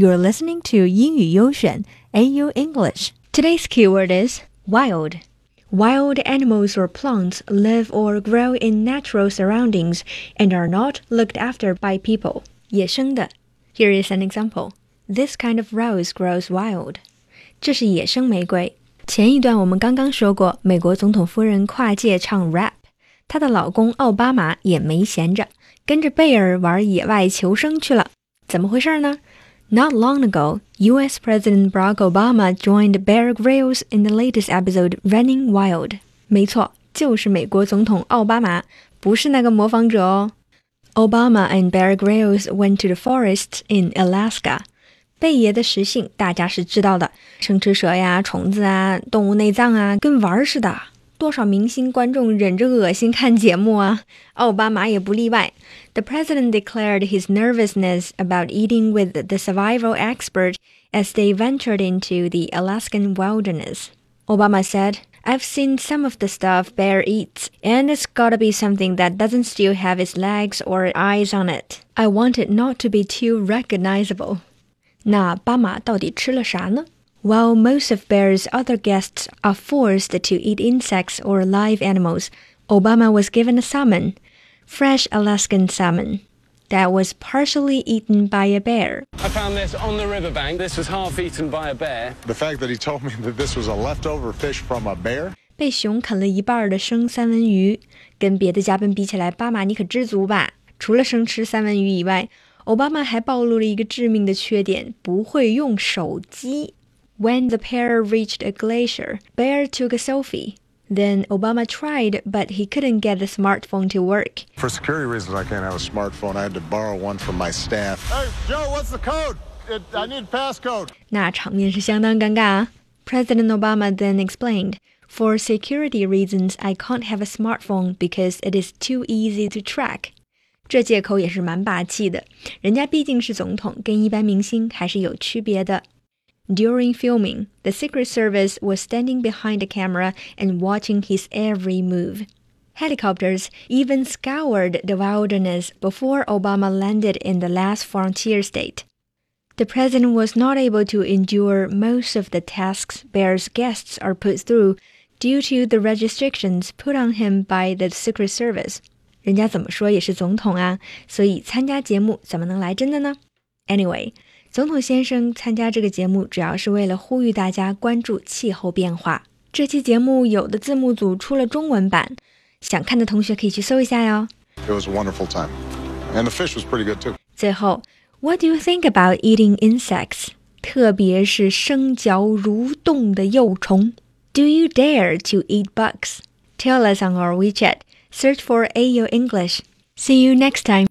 You're listening to 英语优选 AU English. Today's keyword is wild. Wild animals or plants live or grow in natural surroundings and are not looked after by people. 野生的. Here is an example. This kind of rose grows wild. 这是野生玫瑰。前一段我们刚刚说过，美国总统夫人跨界唱 rap，她的老公奥巴马也没闲着，跟着贝尔玩野外求生去了。怎么回事呢 ？Not long ago, US President Barack Obama joined Bear Grylls in the latest episode Running Wild. 没错，就是美国总统奥巴马，不是那个模仿者哦。Obama and Bear Grylls went to the forests in Alaska. 贝爷的食性大家是知道的，生吃蛇呀、虫子啊、动物内脏啊，跟玩儿似的。 多少明星观众忍着恶心看节目啊？奥巴马也不例外。The president declared his nervousness about eating with the survival expert as they ventured into the Alaskan wilderness. Obama said, I've seen some of the stuff bear eats, and it's gotta be something that doesn't still have its legs or eyes on it. I want it not to be too recognizable. 那巴马到底吃了啥呢 ？while most of Bear's other guests are forced to eat insects or live animals, Obama was given a salmon, fresh Alaskan salmon, that was partially eaten by a bear. I found this on the riverbank. This was half eaten by a bear. The fact that he told me that this was a leftover fish from a bear? 被熊啃了一半的生三文鱼，跟别的嘉宾比起来，巴马你可知足吧？除了生吃三文鱼以外，奥巴马还暴露了一个致命的缺点：不会用手机。 when the pair reached a glacier, Bear took a selfie. Then Obama tried, but he couldn't get the smartphone to work. For security reasons, I can't have a smartphone. I had to borrow one from my staff. Hey, Joe, what's the code? It, I need passcode. 那场面是相当尴尬啊。President Obama then explained, For security reasons, I can't have a smartphone because it is too easy to track. 这借口也是蛮霸气的，人家毕竟是总统，跟一般明星还是有区别的。 during filming, the Secret Service was standing behind the camera and watching his every move. Helicopters even scoured the wilderness before Obama landed in the last frontier state. The president was not able to endure most of the tasks Bear's guests are put through due to the restrictions put on him by the Secret Service. 人家怎么说也是总统啊，所以参加节目怎么能来真的呢？Anyway, 总统先生参加这个节目，主要是为了呼吁大家关注气候变化。这期节目有的字幕组出了中文版，想看的同学可以去搜一下哟。It was a wonderful time, and the fish was pretty good too. 最后，What do you think about eating insects？特别是生嚼蠕动的幼虫。Do you dare to eat bugs？Tell us on our WeChat. Search for AU English. See you next time.